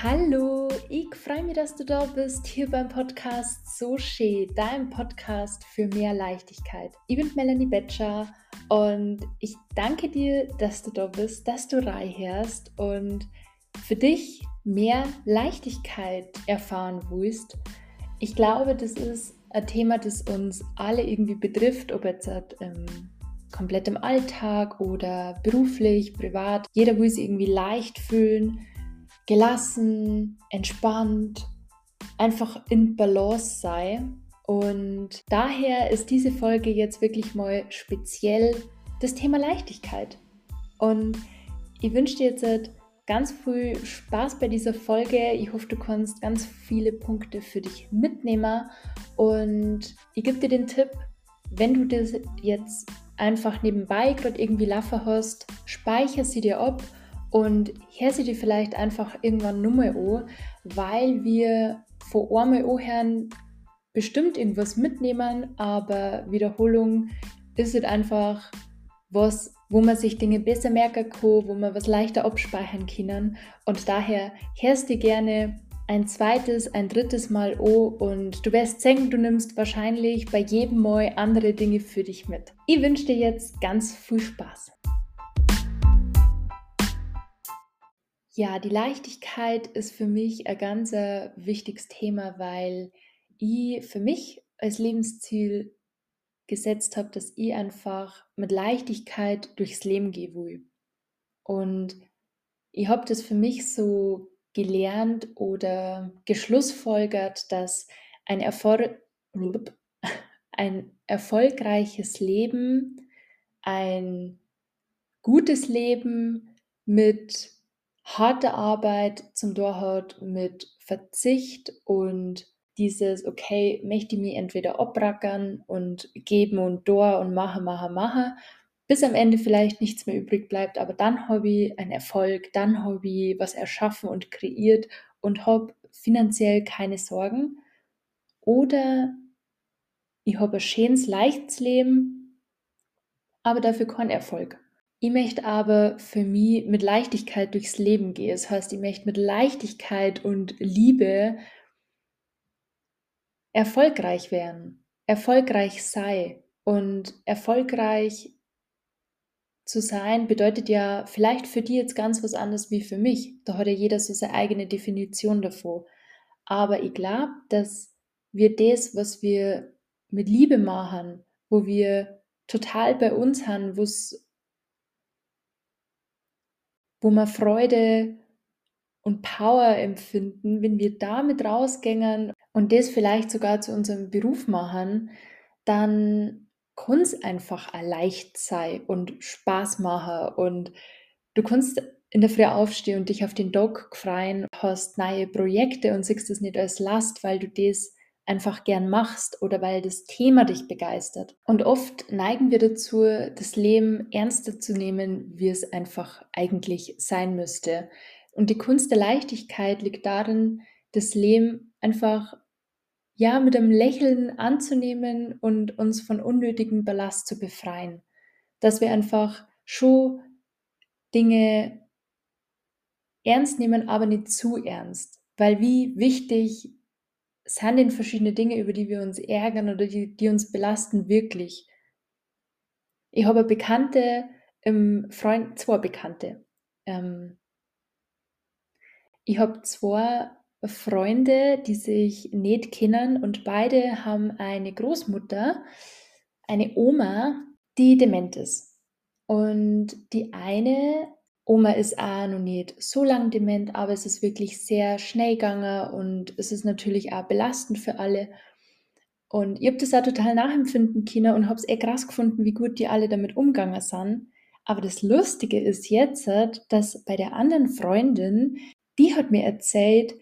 Hallo, ich freue mich, dass du da bist, hier beim Podcast So schön, deinem Podcast für mehr Leichtigkeit. Ich bin Melanie Betscher und ich danke dir, dass du da bist, dass du reinhörst und für dich mehr Leichtigkeit erfahren willst. Ich glaube, das ist ein Thema, das uns alle irgendwie betrifft, ob jetzt ähm, komplett im Alltag oder beruflich, privat. Jeder will sich irgendwie leicht fühlen gelassen, entspannt, einfach in Balance sei. Und daher ist diese Folge jetzt wirklich mal speziell das Thema Leichtigkeit. Und ich wünsche dir jetzt ganz viel Spaß bei dieser Folge. Ich hoffe, du kannst ganz viele Punkte für dich mitnehmen. Und ich gebe dir den Tipp, wenn du das jetzt einfach nebenbei gerade irgendwie Laffer hast, speicher sie dir ab und hör sie dir vielleicht einfach irgendwann nur mal an, weil wir vor einmal anhören bestimmt irgendwas mitnehmen, aber Wiederholung ist es einfach was, wo man sich Dinge besser merken kann, wo man was leichter abspeichern kann. Und daher hörst du gerne ein zweites, ein drittes Mal an und du wirst sehen, du nimmst wahrscheinlich bei jedem Mal andere Dinge für dich mit. Ich wünsche dir jetzt ganz viel Spaß. Ja, die Leichtigkeit ist für mich ein ganz äh, wichtiges Thema, weil ich für mich als Lebensziel gesetzt habe, dass ich einfach mit Leichtigkeit durchs Leben gehen will. Und ich habe das für mich so gelernt oder geschlussfolgert, dass ein, Erfolg, ein erfolgreiches Leben, ein gutes Leben mit harte Arbeit zum Dorhaut mit Verzicht und dieses, okay, möchte ich mich entweder abrackern und geben und da und mache, mache, mache, bis am Ende vielleicht nichts mehr übrig bleibt, aber dann habe ich einen Erfolg, dann habe ich was erschaffen und kreiert und habe finanziell keine Sorgen. Oder ich habe ein schönes, leichtes Leben, aber dafür keinen Erfolg. Ich möchte aber für mich mit Leichtigkeit durchs Leben gehen. Das heißt, ich möchte mit Leichtigkeit und Liebe erfolgreich werden, erfolgreich sei. Und erfolgreich zu sein bedeutet ja vielleicht für die jetzt ganz was anderes wie für mich. Da hat ja jeder so seine eigene Definition davor. Aber ich glaube, dass wir das, was wir mit Liebe machen, wo wir total bei uns haben, wo es wo wir Freude und Power empfinden, wenn wir damit rausgängen und das vielleicht sogar zu unserem Beruf machen, dann kann es einfach leicht sein und Spaß machen. Und du kannst in der Früh aufstehen und dich auf den Tag freuen, hast neue Projekte und siehst das nicht als Last, weil du das einfach gern machst oder weil das Thema dich begeistert. Und oft neigen wir dazu, das Leben ernster zu nehmen, wie es einfach eigentlich sein müsste. Und die Kunst der Leichtigkeit liegt darin, das Leben einfach ja mit einem Lächeln anzunehmen und uns von unnötigem Ballast zu befreien. Dass wir einfach schon Dinge ernst nehmen, aber nicht zu ernst. Weil wie wichtig sind verschiedene Dinge, über die wir uns ärgern oder die, die uns belasten, wirklich? Ich habe Bekannte, im Freund, zwei Bekannte. Ähm, ich habe zwei Freunde, die sich nicht kennen und beide haben eine Großmutter, eine Oma, die dement ist. Und die eine Oma ist auch noch nicht so lang dement, aber es ist wirklich sehr schnell gegangen und es ist natürlich auch belastend für alle. Und ich habe das auch total nachempfinden können und habe es eh krass gefunden, wie gut die alle damit umgegangen sind. Aber das Lustige ist jetzt, dass bei der anderen Freundin, die hat mir erzählt,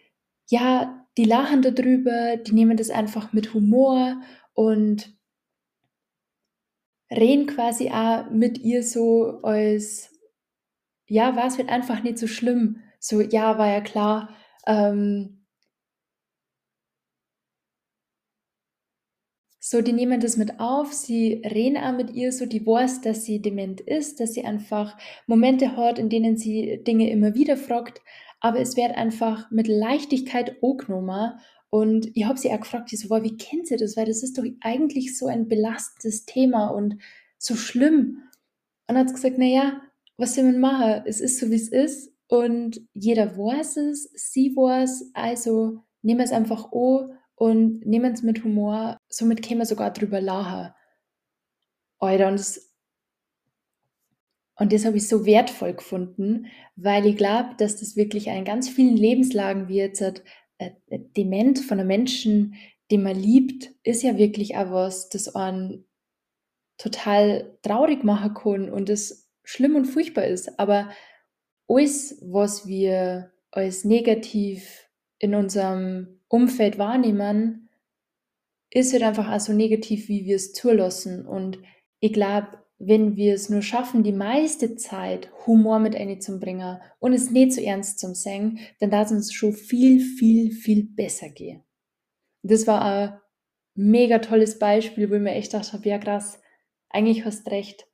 ja, die lachen darüber, die nehmen das einfach mit Humor und reden quasi auch mit ihr so als ja, war es halt einfach nicht so schlimm. So, ja, war ja klar. Ähm, so, die nehmen das mit auf, sie reden auch mit ihr so, die weiß, dass sie dement ist, dass sie einfach Momente hat, in denen sie Dinge immer wieder fragt, aber es wird einfach mit Leichtigkeit angenommen. Und ich habe sie auch gefragt, ich so, wow, wie kennt sie das? Weil das ist doch eigentlich so ein belastendes Thema und so schlimm. Und hat gesagt, naja, was soll man machen? Es ist so, wie es ist. Und jeder weiß es, sie weiß, also nehmen wir es einfach an und nehmen es mit Humor. Somit können wir sogar drüber lachen. Alter, und das, und das habe ich so wertvoll gefunden, weil ich glaube, dass das wirklich in ganz vielen Lebenslagen wie jetzt äh, äh, Dement von einem Menschen, den man liebt, ist ja wirklich auch was, das einen total traurig machen kann und das schlimm und furchtbar ist. Aber alles, was wir als negativ in unserem Umfeld wahrnehmen, ist halt einfach auch so negativ, wie wir es zulassen. Und ich glaube, wenn wir es nur schaffen, die meiste Zeit Humor mit einzubringen und es nicht zu ernst zu singen, dann darf es uns schon viel, viel, viel besser gehen. Das war ein mega tolles Beispiel, wo ich mir echt gedacht habe, ja krass, eigentlich hast recht.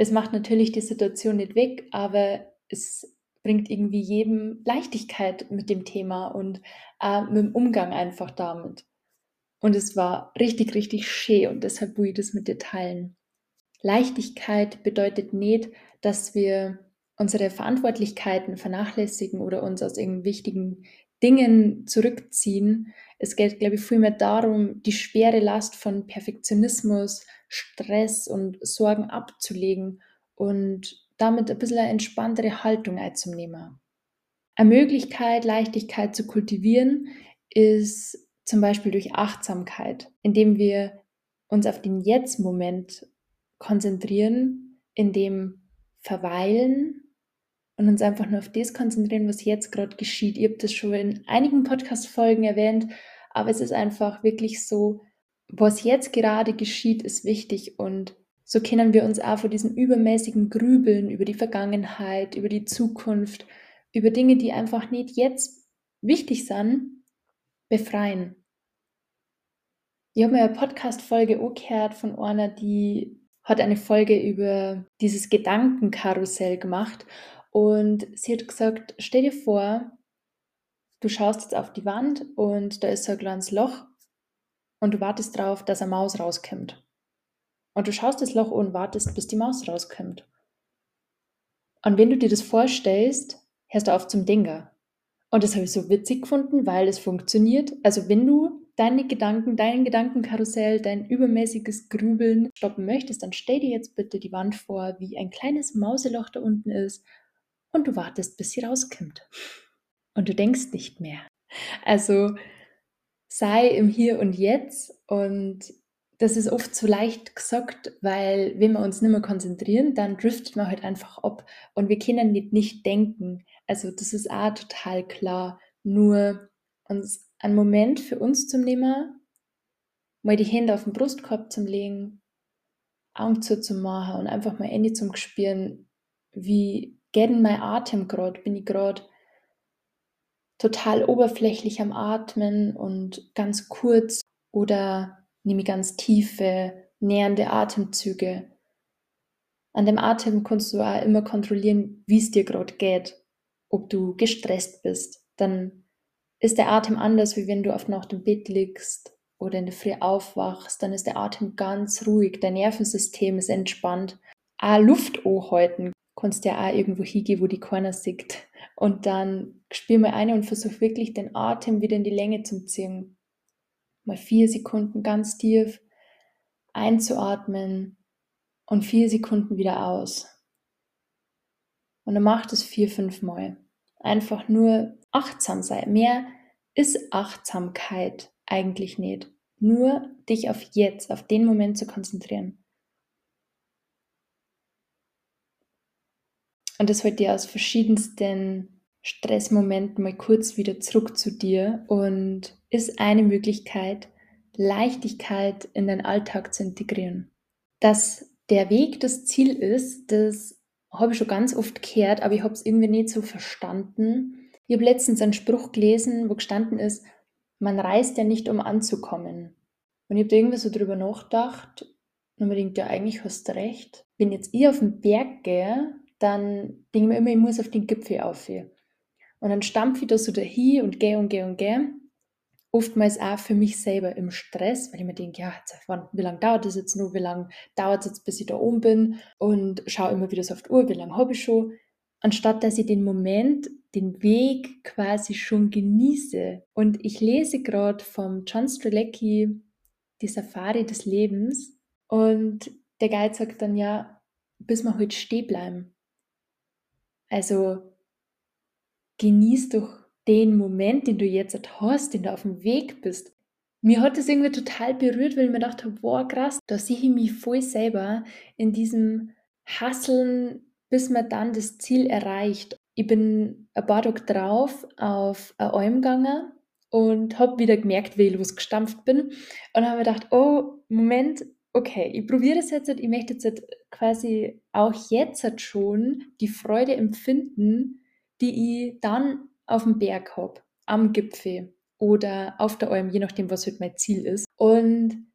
Es macht natürlich die Situation nicht weg, aber es bringt irgendwie jedem Leichtigkeit mit dem Thema und äh, mit dem Umgang einfach damit. Und es war richtig, richtig schön und deshalb will ich das mit dir teilen. Leichtigkeit bedeutet nicht, dass wir unsere Verantwortlichkeiten vernachlässigen oder uns aus irgendwelchen wichtigen Dingen zurückziehen. Es geht, glaube ich, vielmehr darum, die schwere Last von Perfektionismus, Stress und Sorgen abzulegen und damit ein bisschen eine entspanntere Haltung einzunehmen. Eine Möglichkeit, Leichtigkeit zu kultivieren, ist zum Beispiel durch Achtsamkeit, indem wir uns auf den Jetzt-Moment konzentrieren, in dem verweilen und uns einfach nur auf das konzentrieren, was jetzt gerade geschieht. Ihr habt das schon in einigen Podcast-Folgen erwähnt, aber es ist einfach wirklich so, was jetzt gerade geschieht, ist wichtig und so können wir uns auch vor diesem übermäßigen Grübeln über die Vergangenheit, über die Zukunft, über Dinge, die einfach nicht jetzt wichtig sind, befreien. Ich habe mir eine Podcast-Folge angehört von einer, die hat eine Folge über dieses Gedankenkarussell gemacht und sie hat gesagt, stell dir vor, du schaust jetzt auf die Wand und da ist so ein kleines Loch und du wartest darauf, dass eine Maus rauskommt. Und du schaust das Loch und wartest, bis die Maus rauskommt. Und wenn du dir das vorstellst, hörst du auf zum Dinger. Und das habe ich so witzig gefunden, weil es funktioniert. Also wenn du deine Gedanken, dein Gedankenkarussell, dein übermäßiges Grübeln stoppen möchtest, dann stell dir jetzt bitte die Wand vor, wie ein kleines Mauseloch da unten ist und du wartest, bis sie rauskommt. Und du denkst nicht mehr. Also sei im Hier und Jetzt und das ist oft so leicht gesagt, weil wenn wir uns nicht mehr konzentrieren, dann driftet man halt einfach ab und wir können nicht, nicht denken. Also das ist auch total klar. Nur uns einen Moment für uns zu nehmen, mal die Hände auf den Brustkorb zu legen, Augen zuzumachen und einfach mal Ende zum spüren, wie denn mein Atem gerade? Bin ich gerade total oberflächlich am Atmen und ganz kurz oder nehme ich ganz tiefe, nähernde Atemzüge? An dem Atem kannst du auch immer kontrollieren, wie es dir gerade geht. Ob du gestresst bist, dann ist der Atem anders, wie wenn du auf nach dem Bett liegst oder in der Früh aufwachst, dann ist der Atem ganz ruhig, dein Nervensystem ist entspannt. Auch Luft anhalten kannst ja auch irgendwo hingehen, wo die keiner sieht. Und dann spür mal ein und versuch wirklich den Atem wieder in die Länge zu ziehen. Mal vier Sekunden ganz tief einzuatmen und vier Sekunden wieder aus. Und dann mach das vier, fünf Mal. Einfach nur achtsam sein. Mehr ist Achtsamkeit eigentlich nicht. Nur dich auf jetzt, auf den Moment zu konzentrieren. Und das holt dir aus verschiedensten Stressmomenten mal kurz wieder zurück zu dir und ist eine Möglichkeit, Leichtigkeit in deinen Alltag zu integrieren. Dass der Weg das Ziel ist, das habe ich schon ganz oft gehört, aber ich habe es irgendwie nicht so verstanden. Ich habe letztens einen Spruch gelesen, wo gestanden ist, man reist ja nicht, um anzukommen. Und ich habe da irgendwie so drüber nachgedacht und mir denkt, ja, eigentlich hast du recht. Wenn jetzt ich auf den Berg gehe, dann denke ich mir immer, ich muss auf den Gipfel auf. Und dann stampfe ich da so dahin und gehe und gehe und gehe. Oftmals auch für mich selber im Stress, weil ich mir denke, ja, wie lange dauert das jetzt noch, wie lange dauert es jetzt, bis ich da oben bin und schaue immer wieder so auf die Uhr, wie lange habe ich schon, anstatt dass ich den Moment, den Weg quasi schon genieße. Und ich lese gerade vom John Strelecki die Safari des Lebens und der Guide sagt dann ja, bis wir heute halt stehen bleiben. Also genieß doch den Moment, den du jetzt hast, den du auf dem Weg bist. Mir hat das irgendwie total berührt, weil ich mir gedacht habe, wow, krass, da sehe ich mich voll selber in diesem Hasseln, bis man dann das Ziel erreicht. Ich bin ein paar Tage drauf auf eine Alm gegangen und habe wieder gemerkt, wie ich losgestampft bin. Und habe mir gedacht, oh, Moment, okay, ich probiere das jetzt, ich möchte jetzt quasi auch jetzt schon die Freude empfinden, die ich dann auf dem Berg habe, am Gipfel oder auf der Alm, je nachdem, was halt mein Ziel ist. Und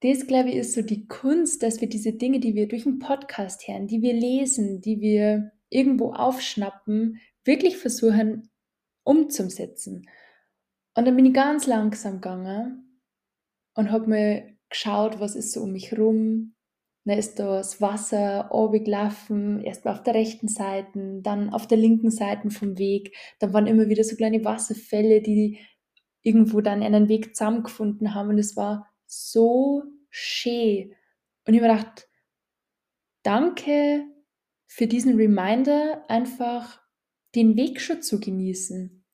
das, glaube ich, ist so die Kunst, dass wir diese Dinge, die wir durch einen Podcast hören, die wir lesen, die wir irgendwo aufschnappen, wirklich versuchen umzusetzen. Und dann bin ich ganz langsam gegangen und habe mir geschaut, was ist so um mich rum. Ist da das Wasser runtergelaufen, erst auf der rechten Seite, dann auf der linken Seite vom Weg. Dann waren immer wieder so kleine Wasserfälle, die irgendwo dann einen Weg zusammengefunden haben. Und es war so schön. Und ich habe gedacht, danke für diesen Reminder, einfach den Weg schon zu genießen.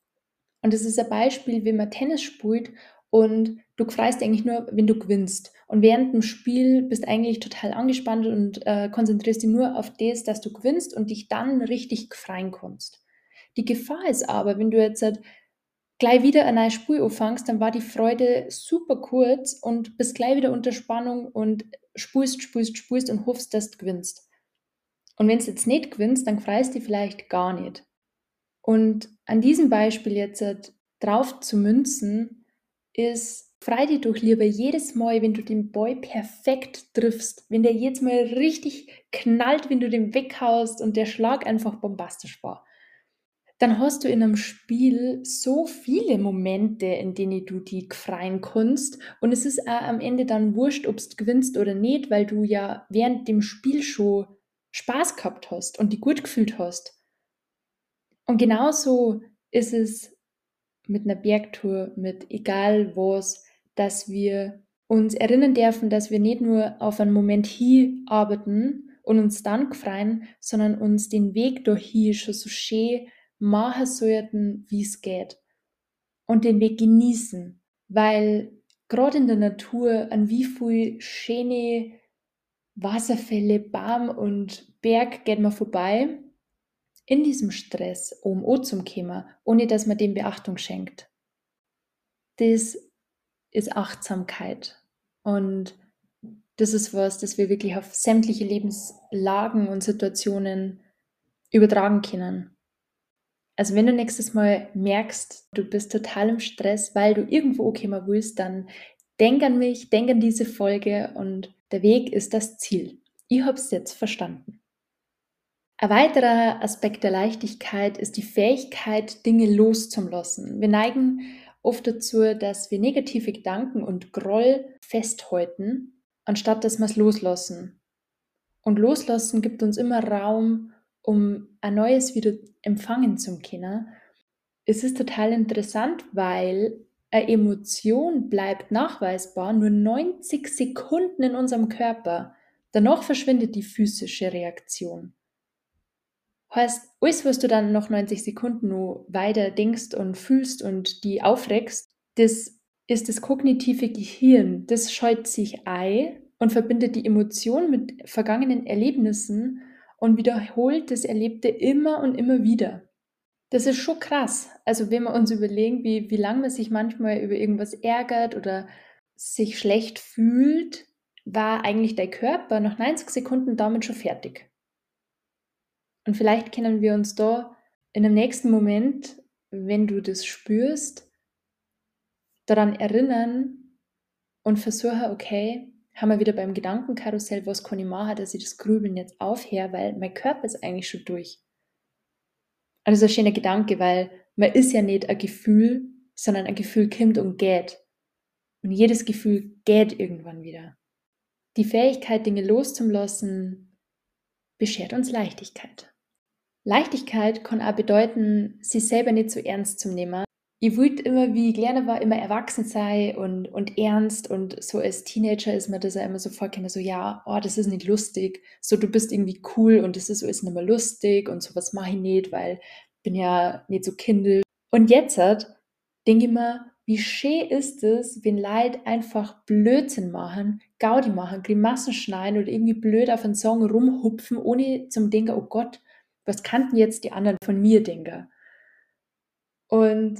Und das ist ein Beispiel, wie man Tennis spielt und du freust eigentlich nur, wenn du gewinnst. Und während dem Spiel bist du eigentlich total angespannt und äh, konzentrierst dich nur auf das, dass du gewinnst und dich dann richtig freuen kannst. Die Gefahr ist aber, wenn du jetzt halt gleich wieder eine neue Spur anfängst, dann war die Freude super kurz und bist gleich wieder unter Spannung und spulst, spulst, spulst und hoffst, dass du gewinnst. Und wenn du jetzt nicht gewinnst, dann freust du dich vielleicht gar nicht. Und an diesem Beispiel jetzt halt drauf zu münzen, ist, frei dich doch lieber jedes Mal, wenn du den Boy perfekt triffst, wenn der jetzt mal richtig knallt, wenn du den weghaust und der Schlag einfach bombastisch war. Dann hast du in einem Spiel so viele Momente, in denen du die freien kannst. Und es ist auch am Ende dann wurscht, ob du gewinnst oder nicht, weil du ja während dem Spiel schon Spaß gehabt hast und die gut gefühlt hast. Und genauso ist es mit einer Bergtour, mit egal was, dass wir uns erinnern dürfen, dass wir nicht nur auf einen Moment hier arbeiten und uns dann freuen, sondern uns den Weg hier schon so schön machen sollten, wie es geht. Und den Weg genießen, weil gerade in der Natur an wie viel schöne Wasserfälle, Baum und Berg geht man vorbei in diesem Stress, um O zum Kommen, ohne dass man dem Beachtung schenkt. Das ist Achtsamkeit. Und das ist was, das wir wirklich auf sämtliche Lebenslagen und Situationen übertragen können. Also wenn du nächstes Mal merkst, du bist total im Stress, weil du irgendwo okay mal willst, dann denk an mich, denk an diese Folge und der Weg ist das Ziel. Ich habe es jetzt verstanden. Ein weiterer Aspekt der Leichtigkeit ist die Fähigkeit, Dinge loszulassen. Wir neigen oft dazu, dass wir negative Gedanken und Groll festhalten, anstatt dass wir es loslassen. Und loslassen gibt uns immer Raum, um ein neues wieder empfangen zu können. Es ist total interessant, weil eine Emotion bleibt nachweisbar nur 90 Sekunden in unserem Körper. Danach verschwindet die physische Reaktion. Heißt, alles, was du dann noch 90 Sekunden nur weiter denkst und fühlst und die aufregst, das ist das kognitive Gehirn. Das scheut sich ein und verbindet die Emotion mit vergangenen Erlebnissen und wiederholt das Erlebte immer und immer wieder. Das ist schon krass. Also wenn wir uns überlegen, wie, wie lange man sich manchmal über irgendwas ärgert oder sich schlecht fühlt, war eigentlich dein Körper nach 90 Sekunden damit schon fertig. Und vielleicht können wir uns da in dem nächsten Moment, wenn du das spürst, daran erinnern und versuchen, okay, haben wir wieder beim Gedankenkarussell, was kann ich machen, dass ich das Grübeln jetzt aufhöre, weil mein Körper ist eigentlich schon durch. Und das ist ein schöner Gedanke, weil man ist ja nicht ein Gefühl, sondern ein Gefühl kommt und geht. Und jedes Gefühl geht irgendwann wieder. Die Fähigkeit, Dinge loszulassen, beschert uns Leichtigkeit. Leichtigkeit kann auch bedeuten, sich selber nicht so ernst zu nehmen. Ich wollte immer, wie ich kleiner war, immer erwachsen sein und, und ernst und so als Teenager ist mir das ja immer so vorgekommen, so ja, oh, das ist nicht lustig, so du bist irgendwie cool und das ist alles nicht mehr lustig und sowas mache ich nicht, weil ich bin ja nicht so kindel. Und jetzt denke ich mir, wie schön ist es, wenn Leute einfach Blödsinn machen, Gaudi machen, Grimassen schneiden oder irgendwie blöd auf einen Song rumhupfen, ohne zum Denken, oh Gott, was kannten jetzt die anderen von mir denken? Und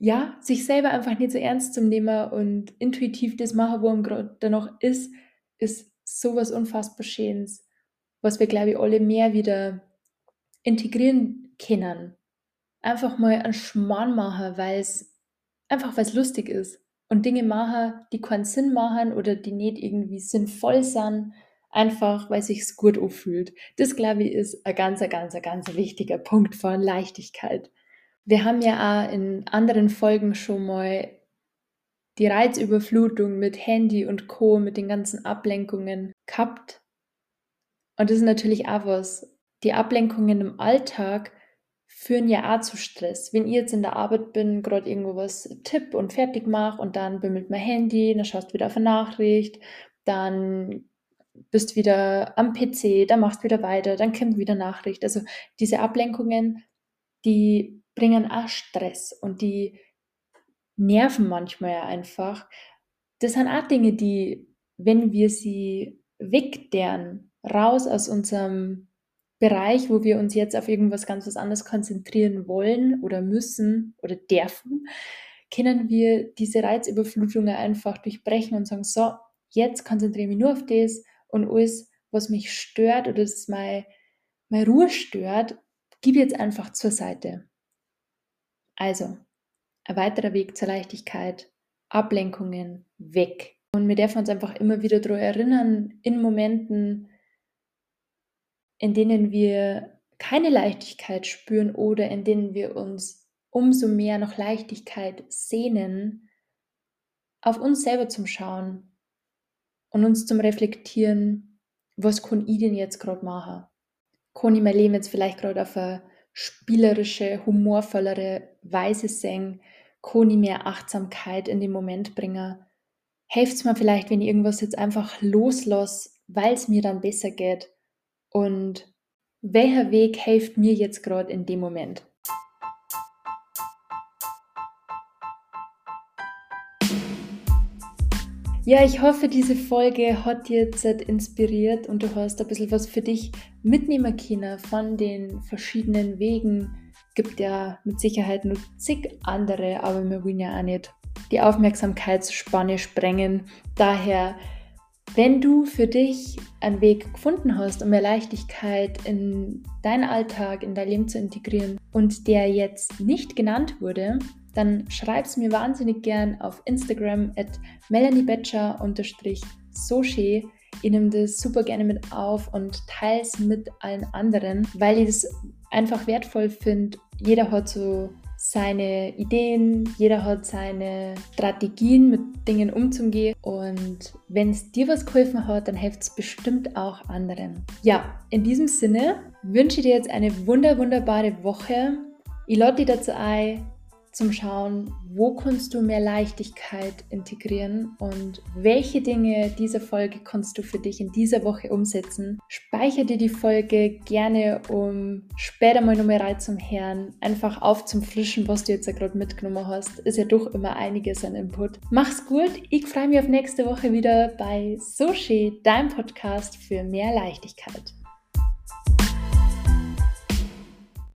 ja, sich selber einfach nicht so ernst zu nehmen und intuitiv das machen, wo man gerade noch ist, ist sowas unfassbar Schönes, was wir, glaube ich, alle mehr wieder integrieren können. Einfach mal einen Schmarrn machen, weil es einfach weil es lustig ist. Und Dinge machen, die keinen Sinn machen oder die nicht irgendwie sinnvoll sind, einfach weil sich's gut anfühlt. Das, glaube ich, ist ein ganz, ganz, ganz wichtiger Punkt von Leichtigkeit. Wir haben ja auch in anderen Folgen schon mal die Reizüberflutung mit Handy und Co., mit den ganzen Ablenkungen gehabt. Und das ist natürlich auch was. Die Ablenkungen im Alltag führen ja auch zu Stress. Wenn ich jetzt in der Arbeit bin, gerade irgendwo was tipp und fertig mache und dann bimmelt mein Handy, dann schaust du wieder auf eine Nachricht, dann bist wieder am PC, dann machst du wieder weiter, dann kommt wieder Nachricht. Also diese Ablenkungen, die bringen auch Stress und die nerven manchmal ja einfach. Das sind auch Dinge, die, wenn wir sie wegdern, raus aus unserem Bereich, wo wir uns jetzt auf irgendwas ganz was anderes konzentrieren wollen oder müssen oder dürfen, können wir diese Reizüberflutungen einfach durchbrechen und sagen, so, jetzt konzentriere ich mich nur auf das und alles, was mich stört oder das meine, meine Ruhe stört, ich jetzt einfach zur Seite. Also, ein weiterer Weg zur Leichtigkeit, Ablenkungen weg. Und wir dürfen uns einfach immer wieder daran erinnern, in Momenten, in denen wir keine Leichtigkeit spüren oder in denen wir uns umso mehr nach Leichtigkeit sehnen, auf uns selber zum Schauen und uns zum Reflektieren, was kann ich denn jetzt gerade machen? Kann ich mein Leben jetzt vielleicht gerade auf eine spielerische, humorvollere Weise sehen? Kann ich mehr Achtsamkeit in den Moment bringen? Hilft es mir vielleicht, wenn ich irgendwas jetzt einfach loslasse, weil es mir dann besser geht? Und welcher Weg hilft mir jetzt gerade in dem Moment? Ja, ich hoffe, diese Folge hat dir jetzt inspiriert und du hast ein bisschen was für dich mitnehmen können von den verschiedenen Wegen. Gibt ja mit Sicherheit nur zig andere, aber wir wollen ja auch nicht die Aufmerksamkeitsspanne sprengen. Daher wenn du für dich einen Weg gefunden hast, um mehr Leichtigkeit in deinen Alltag, in dein Leben zu integrieren und der jetzt nicht genannt wurde, dann schreib es mir wahnsinnig gern auf Instagram at melaniebetscher-soche. Ich nehme das super gerne mit auf und teile es mit allen anderen, weil ich es einfach wertvoll finde. Jeder hat so seine Ideen, jeder hat seine Strategien, mit Dingen umzugehen. Und wenn es dir was geholfen hat, dann hilft es bestimmt auch anderen. Ja, in diesem Sinne wünsche ich dir jetzt eine wunder, wunderbare Woche. Ich lade dich dazu ein, zum Schauen, wo kannst du mehr Leichtigkeit integrieren und welche Dinge dieser Folge kannst du für dich in dieser Woche umsetzen. Speicher dir die Folge gerne, um später mal nochmal rein zum Herrn, einfach auf zum Frischen, was du jetzt ja gerade mitgenommen hast. Ist ja doch immer einiges an Input. Mach's gut, ich freue mich auf nächste Woche wieder bei Soshi, deinem Podcast für mehr Leichtigkeit.